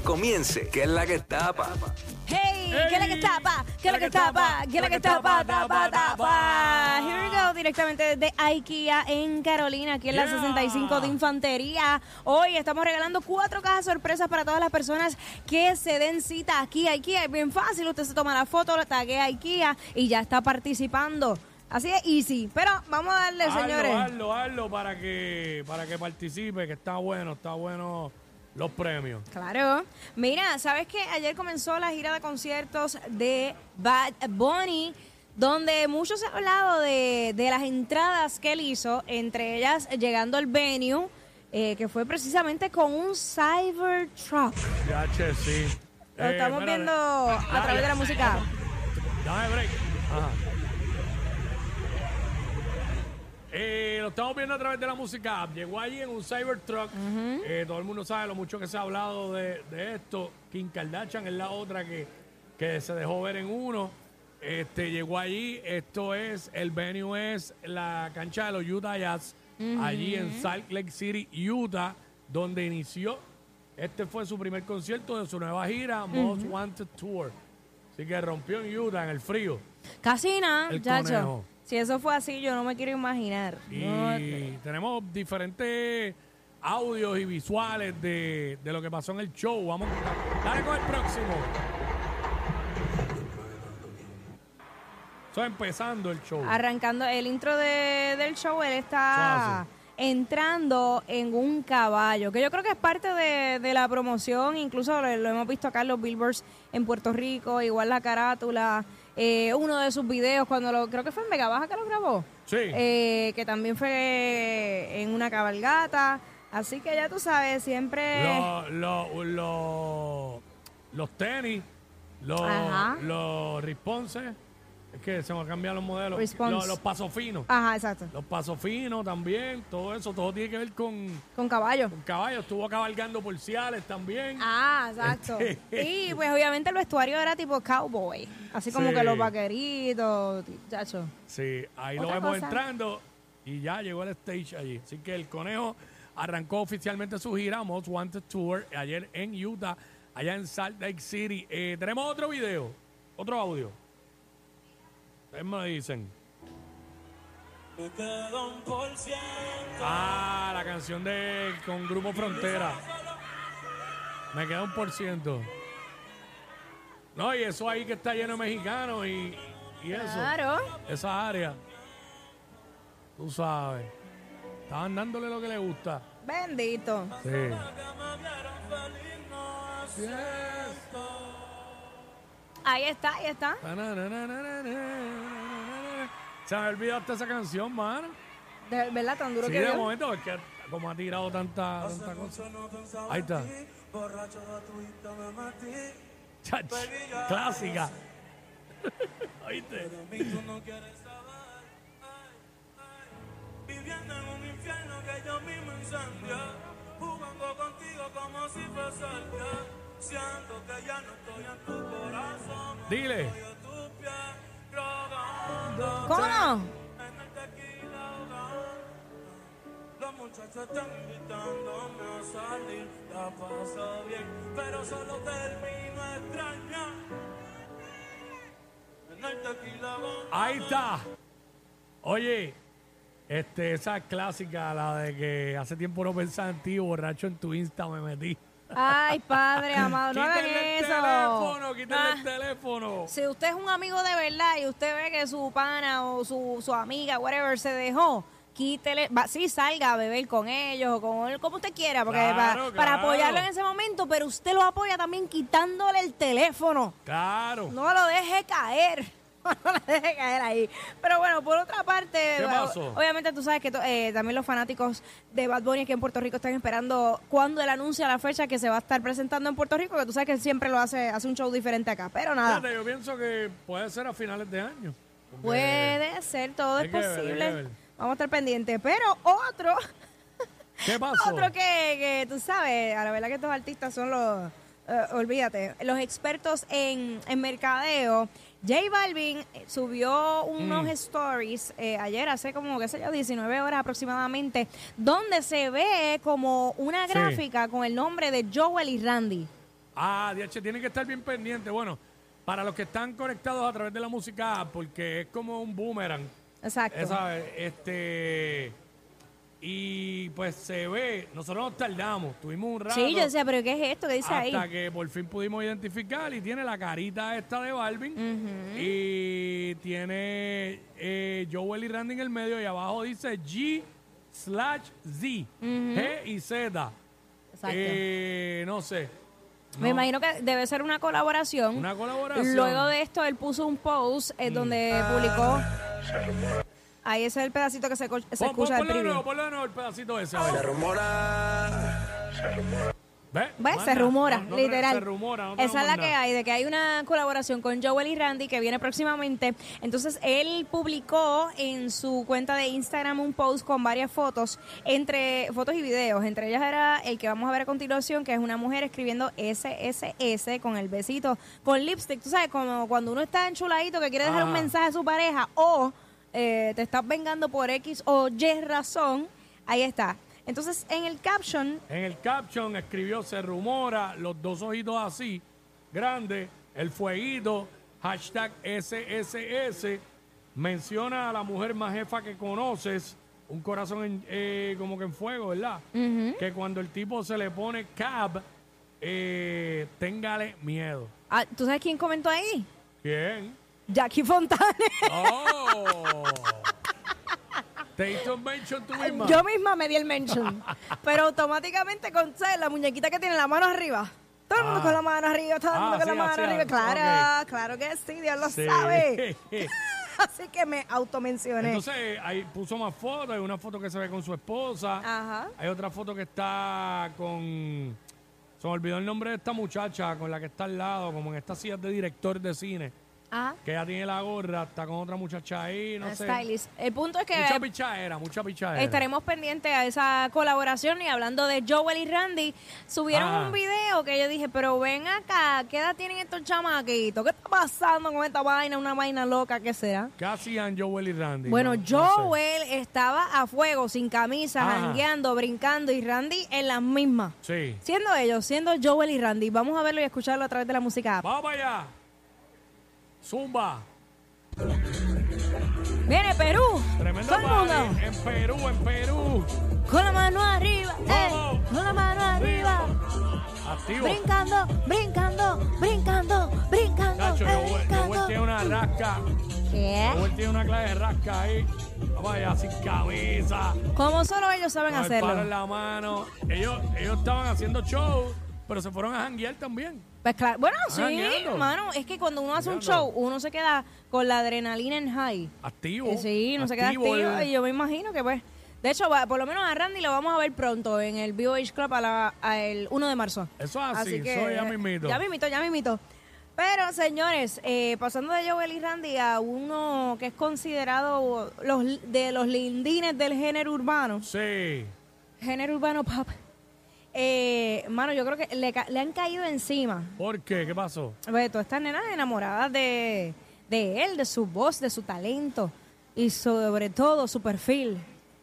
comience, que es la que tapa. Hey, ¿qué es la que tapa? ¿Qué es la que tapa? ¿Qué es la que tapa? Tapa, tapa. Here we go, directamente desde IKEA en Carolina, aquí en la Yeah. 65 de Infantería. Hoy estamos regalando cuatro cajas sorpresas para todas las personas que se den cita aquí a IKEA. Es bien fácil, usted se toma la foto, lo taguea a IKEA y ya está participando. Así es easy. Pero vamos a darle, señores. Hazlo, hazlo, hazlo para que, para que participe, que está bueno, está bueno los premios. Claro. Mira, ¿sabes que Ayer comenzó la gira de conciertos de Bad Bunny, donde mucho se ha hablado de, de las entradas que él hizo, entre ellas llegando al venue, eh, que fue precisamente con un Cybertruck. Ya, che, sí. Lo Eh, estamos viendo a través de la música. Dame break. Ajá. Eh, lo estamos viendo a través de la música. app. Llegó allí en un Cybertruck. Eh, todo el mundo sabe lo mucho que se ha hablado de, de esto. Kim Kardashian es la otra que, que se dejó ver en uno. Este, llegó allí. Esto es, el venue es la cancha de los Utah Jazz. Allí en Salt Lake City, Utah, donde inició. Este fue su primer concierto de su nueva gira, Most Wanted Tour. Así que rompió en Utah, en el frío. Casi nada, El conejo. Si eso fue así, yo no me quiero imaginar. Y No, tenemos diferentes audios y visuales de, de lo que pasó en el show. Vamos, dale con el próximo. Eso empezando el show. Arrancando el intro de- del show, él está entrando en un caballo, que yo creo que es parte de, de la promoción, incluso lo, lo hemos visto acá en los billboards en Puerto Rico, igual la carátula, eh, uno de sus videos cuando lo, creo que fue en Vega Baja que lo grabó, Sí. eh, que también fue en una cabalgata, así que ya tú sabes, siempre... Los, los, los, los tenis, los, los responses. Es que se me cambian los modelos. Response. Los, los pasos finos. Ajá, exacto, Los pasos finos también. Todo eso, todo tiene que ver con, con caballo. con caballos. Estuvo cabalgando por Ciales también. Ah, exacto. Y pues obviamente el vestuario era tipo cowboy, así como Sí. que los vaqueritos, chacho. Sí, ahí lo vemos cosa. entrando y ya llegó el stage allí. Así que el conejo arrancó oficialmente su gira Most Wanted Tour ayer en Utah, allá en Salt Lake City. Eh, tenemos otro video, otro audio. Ustedes me lo dicen. Ah, la canción de con Grupo Frontera. Me queda un por ciento. No, y eso ahí que está lleno de mexicanos y, y eso. Claro. Esa área. Tú sabes. Estaban dándole lo que le gusta. Bendito. Sí. Ahí está, ahí está. Se me ha olvidado hasta esa canción, mano. De verdad, tan duro Sí, que de dio. momento, es que como ha tirado tanta, tanta cosa. Ahí está. Chach, clásica. ¿Oíste? Viviendo en un infierno que yo mismo incendié Jugando contigo como si fuese el día Siento que ya no estoy en tu corazón Dile. ¿Cómo no? En el tequila ahogado Los muchachos están invitándome a salir La paso bien, pero solo termino a extrañar En el tequila Ahí está. Oye, este, esa clásica, la de que hace tiempo no pensaba en ti, borracho en tu Insta me metí. Ay, padre amado, no hagan el eso. teléfono, quítenle Ah, el teléfono. si usted es un amigo de verdad y usted ve que su pana o su, su amiga, whatever, se dejó, quítele, va, sí salga a beber con ellos o con él, como usted quiera, porque Claro, para, claro. para apoyarlo en ese momento, pero usted lo apoya también quitándole el teléfono. Claro. No lo deje caer. No lo deje caer ahí. Pero bueno, por otra parte, ¿Qué bueno, pasó? obviamente tú sabes que eh, también los fanáticos de Bad Bunny aquí en Puerto Rico están esperando cuando él anuncia la fecha que se va a estar presentando en Puerto Rico, que tú sabes que siempre lo hace, hace un show diferente acá. Pero nada, Fíjate, yo pienso que puede ser a finales de año. Puede ser, todo es ver, posible. ver. Vamos a estar pendientes. Pero otro, ¿Qué pasó? otro que, que tú sabes, a la verdad que estos artistas son los eh, olvídate, los expertos en, en mercadeo, J Balvin eh, subió unos stories eh, ayer, hace como, qué sé yo, 19 horas aproximadamente, donde se ve como una Sí. gráfica con el nombre de Joel y Randy. Ah, DH, tienen que estar bien pendientes. Bueno, para los que están conectados a través de la música, porque es como un boomerang. Exacto. Esa, este. Y pues se ve, nosotros nos tardamos, tuvimos un rato. Sí, yo decía, pero ¿qué es esto? ¿Qué dice ahí? hasta que por fin pudimos identificar y tiene la carita esta de Balvin y tiene eh, Joel y Randy en el medio y abajo dice G slash Z, G y Z. Exacto. Eh, no sé. Me No. imagino que debe ser una colaboración. Una colaboración. Luego de esto, él puso un post eh, donde publicó. Ahí ese es el pedacito que se, co- se Pon- pon- escucha del ponlo de preview. nuevo, ponlo de nuevo el pedacito ese. a ver. Se rumora. ¿Ves? ¿Ves? Se rumora, No- no te- literal. Se rumora. no Esa es la que hay, de que hay una colaboración con Joel y Randy que viene próximamente. Entonces, él publicó en su cuenta de Instagram un post con varias fotos, entre fotos y videos. Entre ellas era el que vamos a ver a continuación, que es una mujer escribiendo SSS con el besito, con lipstick. Tú sabes, como cuando uno está enchuladito que quiere dejar un mensaje a su pareja o eh, te estás vengando por X o Y razón. Ahí está. Entonces, en el caption En el caption escribió, se rumora, los dos ojitos así, grandes, el fueguito, hashtag SSS, menciona a la mujer más jefa que conoces, un corazón en- eh, como que en fuego, ¿verdad? Que cuando el tipo se le pone cab, eh, téngale miedo. Ah, ¿Tú sabes quién comentó ahí? ¿Quién? Jackie Fontane. ¡Oh! ¿Te hizo un mention tú misma? Yo misma me di el mention. Pero automáticamente con ¿sabes? la muñequita que tiene la mano arriba. Todo el mundo Ah. con la mano arriba, todo el Ah, mundo con sí, la mano así, arriba. ah, Claro, claro que sí, Dios lo Sí. sabe. Así que me automencioné. Entonces, ahí puso más fotos. Hay una foto que se ve con su esposa. Ajá. Hay otra foto que está con. Se me olvidó el nombre de esta muchacha con la que está al lado, como en esta silla de director de cine. Ajá. Que ella tiene la gorra, está con otra muchacha ahí, no Ah, sé. Stylist. El punto es que Mucha pichadera, mucha pichadera. estaremos pendientes a esa colaboración y hablando de Joel y Randy, subieron Ah. un video que yo dije, pero ven acá, ¿qué edad tienen estos chamaquitos? ¿Qué está pasando con esta vaina? Una vaina loca, ¿qué será? ¿Qué hacían Joel y Randy? Bueno, No- no sé. Joel estaba a fuego, sin camisa, Ajá. jangueando, brincando y Randy en las mismas. Sí. Siendo ellos, siendo Joel y Randy. Vamos a verlo y escucharlo a través de la música. app. ¡Vamos para allá! Zumba. Viene Perú. Tremendo Todo el mundo. En Perú, en Perú. Con la mano arriba. eh, con la mano arriba. Activo. Brincando, brincando, brincando, brincando. Cacho, eh, Joel, brincando. Joel tiene una rasca. ¿Qué? Joel tiene una clave de rasca ahí. Vamos allá, sin camisa. Como solo ellos saben Con el palo en hacerlo. la mano. Ellos, ellos estaban haciendo show, pero se fueron a janguear también. Pues claro, bueno, sí, jangueando. hermano. Es que cuando uno hace un show, uno se queda con la adrenalina en high. Activo. Eh, Sí, no se queda activo. el- Y yo me imagino que pues. De hecho, va- por lo menos a Randy lo vamos a ver pronto en el BOH Club a la- a el 1 de marzo. Eso es así, eso ya mismito. Ya mismito, ya mismito. Pero, señores, eh, pasando de Joel y Randy a uno que es considerado los, de los lindines del género urbano, Sí. género urbano pop, eh, mano, yo creo que le, ca- le han caído encima. ¿Por qué? ¿Qué pasó? Pues, todas estas nenas enamoradas de, de él, de su voz, de su talento y sobre todo su perfil.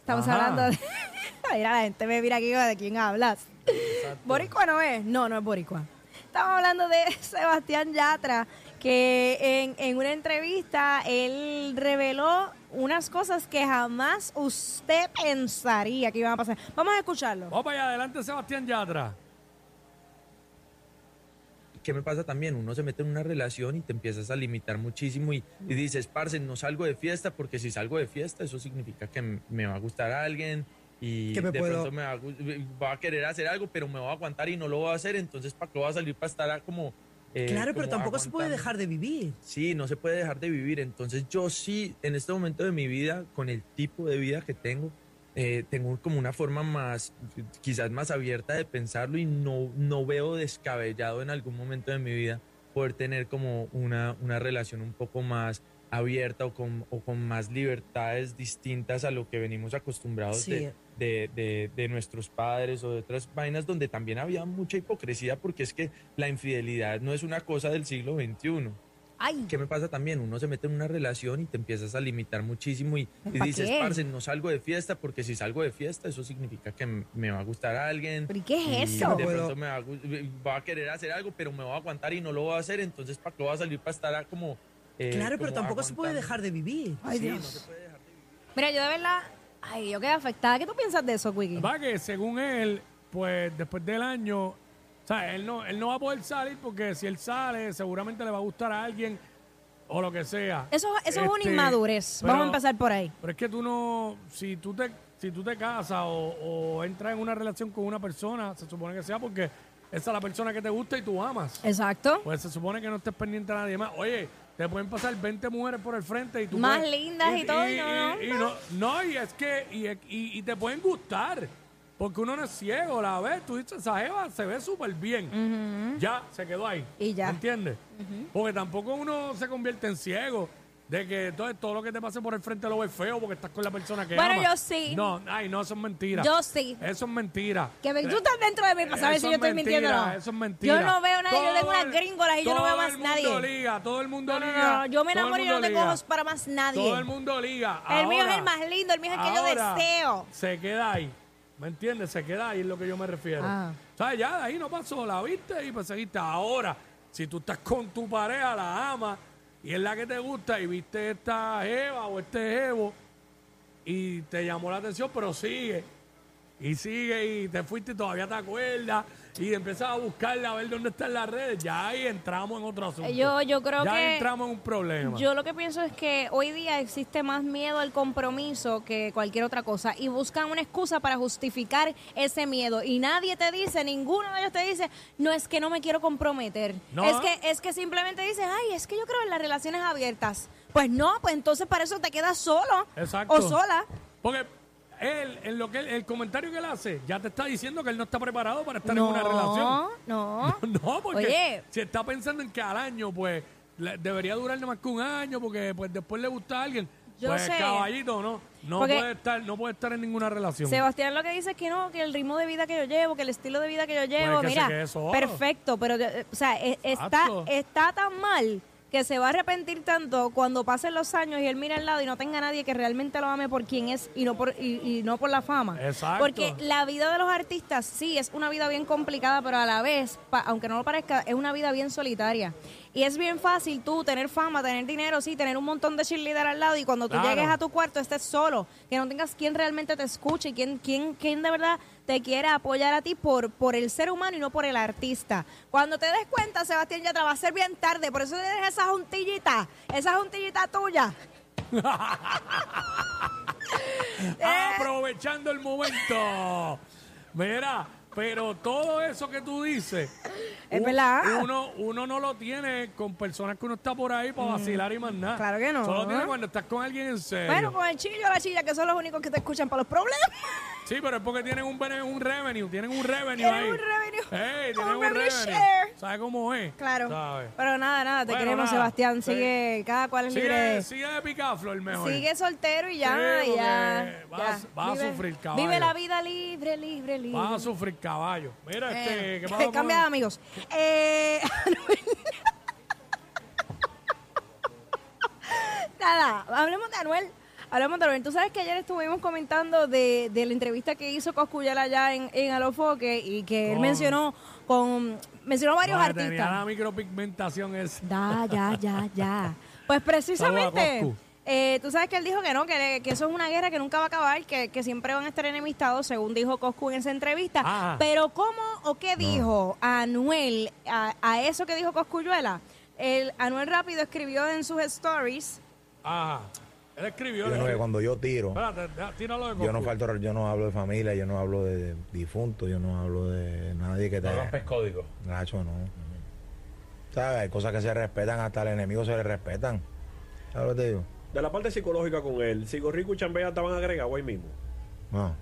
Estamos Ajá. hablando de... Mira, la gente me mira aquí de quién hablas. ¿Boricua no es? No, no es boricua. Estamos hablando de Sebastián Yatra, que en, en una entrevista él reveló unas cosas que jamás usted pensaría que iban a pasar. Vamos a escucharlo. Vamos para allá, adelante Sebastián Yatra. ¿Qué me pasa también? Uno se mete en una relación y te empiezas a limitar muchísimo y, y dices, parce, no salgo de fiesta porque si salgo de fiesta eso significa que me va a gustar alguien y me de puedo- pronto me va, a, va querer hacer algo, pero me voy a aguantar y no lo voy a hacer, entonces ¿para qué voy a salir para estar como... eh, Claro, pero tampoco se puede dejar de vivir. Sí, no se puede dejar de vivir. Entonces yo sí, en este momento de mi vida, con el tipo de vida que tengo, eh, tengo como una forma más, quizás más abierta de pensarlo y no, no veo descabellado en algún momento de mi vida poder tener como una, una relación un poco más abierta o con, o con más libertades distintas a lo que venimos acostumbrados Sí. de, de, de- de nuestros padres o de otras vainas donde también había mucha hipocresía porque es que la infidelidad no es una cosa del siglo XXI. Ay, ¿Qué me pasa también? Uno se mete en una relación y te empiezas a limitar muchísimo y, y ¿Pa' dices, qué? parce, no salgo de fiesta porque si salgo de fiesta eso significa que me va a gustar a alguien. ¿pero y qué es y eso? De pronto me va, a, gu- va a querer hacer algo, pero me va a aguantar y no lo va a hacer, entonces ¿para qué va a salir para estar a como... eh, Claro, pero como tampoco se puede aguantando? dejar de vivir. Ay, Sí, no Dios. se puede dejar de vivir. Mira, yo de verdad, ay, yo quedé afectada. ¿Qué tú piensas de eso, Quickie? Va que según él, pues después del año, o sea, él no, él no va a poder salir porque si él sale, seguramente le va a gustar a alguien o lo que sea. Eso, eso es una Este, inmadurez. pero- Vamos a empezar por ahí. Pero es que tú no, si tú te, si tú te casas o, o entras en una relación con una persona, se supone que sea porque esa es la persona que te gusta y tú amas. Exacto. Pues se supone que no estés pendiente a nadie más. Oye, te pueden pasar 20 mujeres por el frente y tú Más puedes- lindas y todo, y no, no, y no, no, y es que, y, y- y te pueden gustar. Porque uno no es ciego, la ves, tú dices, esa jeva se ve súper bien. Ya, se quedó ahí. Y ya. ¿Me entiendes? Porque tampoco uno se convierte en ciego. De que entonces todo lo que te pase por el frente lo ves feo porque estás con la persona que Bueno, amas. yo sí. No, ay, no, eso es mentira. Yo sí. Eso es mentira. Que ven, tú estás dentro de mí para saber Eso si yo es estoy mintiendo o no. Eso es mentira. Yo no veo a nadie, yo tengo Todo unas el- gringolas y yo no veo todo más el mundo nadie. liga, todo el mundo No, no, liga. no, yo me todo el enamoro y no mundo tengo liga. ojos para más nadie. Todo el mundo liga. El mío es Ahora- el más lindo, el mío es el que yo ahora deseo. Se queda ahí. ¿Me entiendes? Se queda ahí es lo que yo me refiero. Ah. ¿Sabes? Ya de ahí no pasó, la viste y pues seguiste. Ahora, si tú estás con tu pareja, la amas y es la que te gusta y viste esta Eva o este Evo y te llamó la atención, pero sigue. Y sigue y te fuiste y todavía te acuerdas y empiezas a buscarla a ver dónde está en las redes. Ya ahí entramos en otro asunto. Yo- yo creo ya que- entramos en un problema. Yo lo que pienso es que hoy día existe más miedo al compromiso que cualquier otra cosa y buscan una excusa para justificar ese miedo y nadie te dice, ninguno de ellos te dice, no es que no me quiero comprometer, No. es que es que simplemente dices, ay, es que yo creo en las relaciones abiertas. Pues no, pues entonces para eso te quedas solo Exacto. o sola. Porque él, en lo que él- el comentario que él hace, ya te está diciendo que él no está preparado para estar en No, una relación. no. No, porque Oye. si está pensando en que al año, pues, le- debería durar nada más que un año, porque pues después le gusta a alguien. Yo pues sé. caballito, no. No Porque- puede estar, no puede estar en ninguna relación. Sebastián lo que dice es que no, que el ritmo de vida que yo llevo, que el estilo de vida que yo llevo, Pues que se mira, quede solo. perfecto, pero eh, o sea, eh, está Exacto. está tan mal que se va a arrepentir tanto cuando pasen los años y él mira al lado y no tenga nadie que realmente lo ame por quien es y no por y, y no por la fama. Exacto. Porque la vida de los artistas sí es una vida bien complicada, pero a la vez, pa- aunque no lo parezca, es una vida bien solitaria. Y es bien fácil tú tener fama, tener dinero, sí, tener un montón de cheerleader al lado y cuando tú Claro. llegues a tu cuarto estés solo, que no tengas quien realmente te escuche, quien, quien, quien de verdad te quiera apoyar a ti por, por el ser humano y no por el artista. Cuando te des cuenta, Sebastián Yatra, va a ser bien tarde, por eso tienes esa juntillita, esa juntillita tuya. Aprovechando el momento. Mira, pero todo eso que tú dices, Es un- verdad. Uno, uno no lo tiene con personas que uno está por ahí para vacilar y más nada. Mm. Claro que no. Solo tiene cuando estás con alguien en serio. Bueno, con el chillo y la chilla, que son los únicos que te escuchan para los problemas. Sí, pero es porque tienen un, bene- un revenue, tienen un revenue Tienen ahí. un revenue. Ey, tienen un revenue revenue. share. ¿Sabes cómo es? Claro. ¿Sabes? Pero nada, nada, te Bueno, queremos, nada. Sebastián. Sí. Sigue, cada cual es libre. Sigue, de- sigue de picaflor mejor. Sigue soltero y ya, Sí, ya. vas- vas a sufrir, caballo. Vive la vida libre, libre, libre. Vas a sufrir caballo. Mira, Eh, este, ¿qué pasa? Cambia de amigos. Eh, Nada, hablemos de Anuel. Hablemos de Anuel. Tú sabes que ayer estuvimos comentando de, de la entrevista que hizo Coscuyal allá en, en Alofoque y que él mencionó con mencionó varios Tenía artistas. la micropigmentación esa. Da, ya, ya, ya. Pues precisamente, eh, tú sabes que él dijo que no, que, que eso es una guerra que nunca va a acabar, que, que siempre van a estar enemistados, según dijo Coscu en esa entrevista. Ajá. Pero ¿cómo o qué dijo Anuel a, a eso que dijo Coscuyuela? El Anuel Rápido escribió en sus stories, Ajá. Él escribió. Yo no, que cuando yo tiro, Espérate, deja- tíralo de yo no falto, yo no hablo de familia, yo no hablo de difuntos, yo no hablo de nadie que te. No rompes código. Nacho, no. ¿Sabes? Hay cosas que se respetan, hasta al enemigo se le respetan. ¿Sabes lo que te digo? De la parte psicológica con él, Rico y Chambea estaban agregados ahí mismo. No.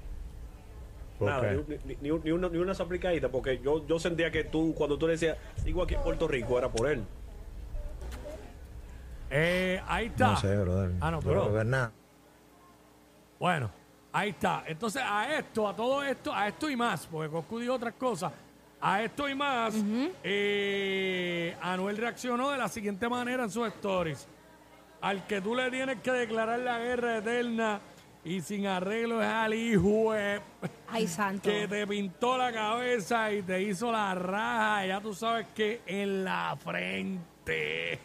¿Por Nada, ni, ni, ni, ni una, ni una aplicadita, porque yo, yo sentía que tú, cuando tú le decías, sigo aquí en Puerto Rico, era por él. Eh, ahí está. No sé, brother. Ah, no, pero- nada. Bueno, Ahí está. Entonces, a esto, a todo esto, a esto y más, porque Coscu dijo otras cosas. A esto y más, eh, Anuel reaccionó de la siguiente manera en sus stories. Al que tú le tienes que declarar la guerra eterna y sin arreglo es al hijo de- Ay, santo. que te pintó la cabeza y te hizo la raja, ya tú sabes que en la frente.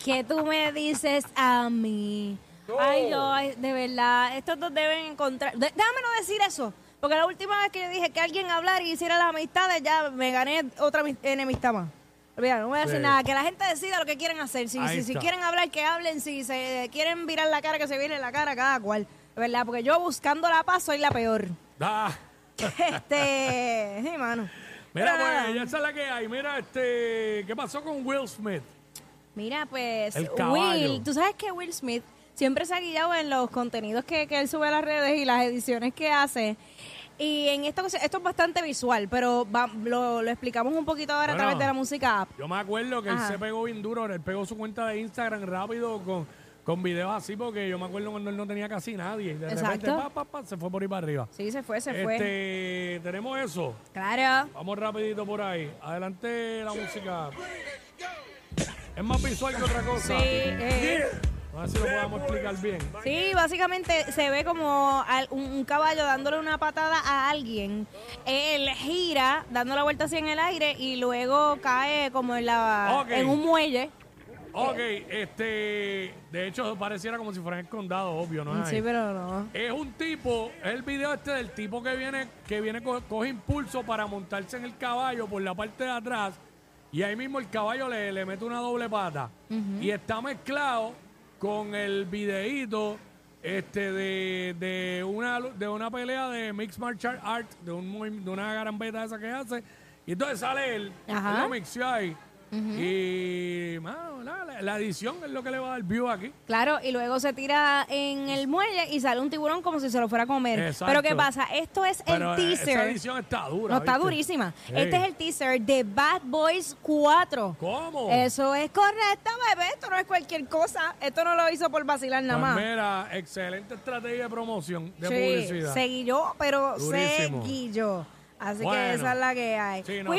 ¿Qué tú me dices a mí? Ay, ay, de verdad, estos dos deben encontrar... de- déjame no decir eso, porque la última vez que yo dije que alguien hablara y hiciera las amistades, ya me gané otra enemistad más. Olvídate, no voy a decir Sí. nada, que la gente decida lo que quieren hacer. Si, si, si está. quieren hablar, que hablen. Si se quieren virar la cara, que se viren la cara cada cual. ¿Verdad? Porque yo buscando la paz soy la peor. Ah, Este... Sí, mano. mira, pues, ya esa es la que hay. Mira, este, ¿qué pasó con Will Smith? Mira, pues El caballo. Will, tú sabes que Will Smith siempre se ha guiado en los contenidos que, que él sube a las redes y las ediciones que hace. Y en esta ocasión, esto es bastante visual, pero va- lo, lo explicamos un poquito ahora a Bueno. través de la música app. Yo me acuerdo que Ajá. él se pegó bien duro, él pegó su cuenta de Instagram rápido con, con videos así, porque yo me acuerdo cuando él no tenía casi nadie. Y de repente, Exacto. pa, pa, pa, se fue por ahí para arriba. Sí, se fue, se fue. Este, tenemos eso. Claro. Vamos rapidito por ahí. Adelante la música. Es más visual que otra cosa. Sí, eh. A ver si lo podemos explicar bien. Sí, básicamente se ve como al- un, un caballo dándole una patada a alguien. Él gira, dando la vuelta así en el aire y luego cae como en, la, en un muelle. Ok, este, de hecho pareciera como si fuera en el condado, obvio, ¿no? es Sí, ahí? pero no. Es un tipo, es el video este del tipo que viene, que viene, co- coge impulso para montarse en el caballo por la parte de atrás y ahí mismo el caballo le, le mete una doble pata. Y está mezclado con el videíto este de, de una de una pelea de Mixed Martial Arts, de, un, de una garambeta esa que hace. Y entonces sale él lo mixió ahí. Y mano, la, edición es lo que le va a dar view aquí. Claro, y luego se tira en el muelle y sale un tiburón como si se lo fuera a comer. Exacto. Pero ¿qué pasa? Esto es Pero el eh, esa teaser. edición está dura. No, está durísima. Sí. Este es el teaser de Bad Boys 4. ¿Cómo? Eso es correcto, bebé. Esto no es cualquier cosa. Esto no lo hizo por vacilar nada Pues más. mira, excelente estrategia de promoción, de sí, publicidad. seguí yo, pero Durísimo. seguí yo. Así Bueno. que esa es la que hay. Sí, no,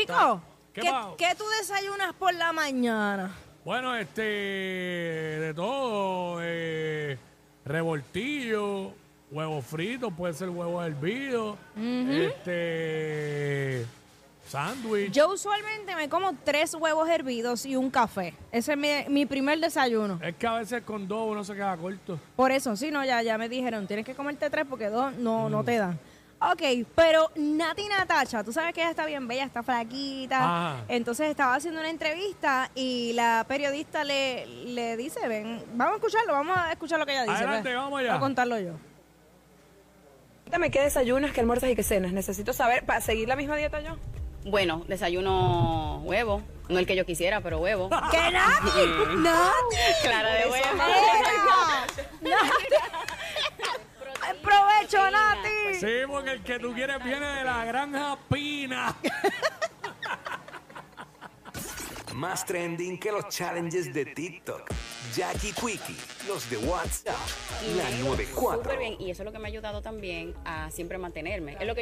¿Qué qué tú desayunas por la mañana? Bueno, este, de todo, eh, revoltillo, huevos fritos, puede ser huevo hervido, este, sándwich. Yo usualmente me como tres huevos hervidos y un café. Ese es mi, mi primer desayuno. Es que a veces con dos uno se queda corto. Por eso, sí, no, ya, ya me dijeron, tienes que comerte tres porque dos no, Mm. no te dan. Ok, pero Nati Natacha, tú sabes que ella está bien bella, está flaquita. Ajá. Entonces estaba haciendo una entrevista y la periodista le, le dice, ven, vamos a escucharlo, vamos a escuchar lo que ella dice. Adelante, pues. vamos allá. Voy a contarlo yo. Cuéntame qué desayunas, qué almuerzas y qué cenas. Necesito saber para seguir la misma dieta yo. Bueno, desayuno huevo. No el que yo quisiera, pero huevo. ¿Qué Nati? ¡Nati! Clara de huevo. ¡Era! ¡Nati! ¡Ay, ¡Provecho, Nati! Sí, porque el que tú quieres viene de la granja Pina. Más trending que los challenges de TikTok. Jackie Quickie, los de WhatsApp, Y la me ha ido 94. Súper bien. Y eso es lo que me ha ayudado también a siempre mantenerme. Es lo que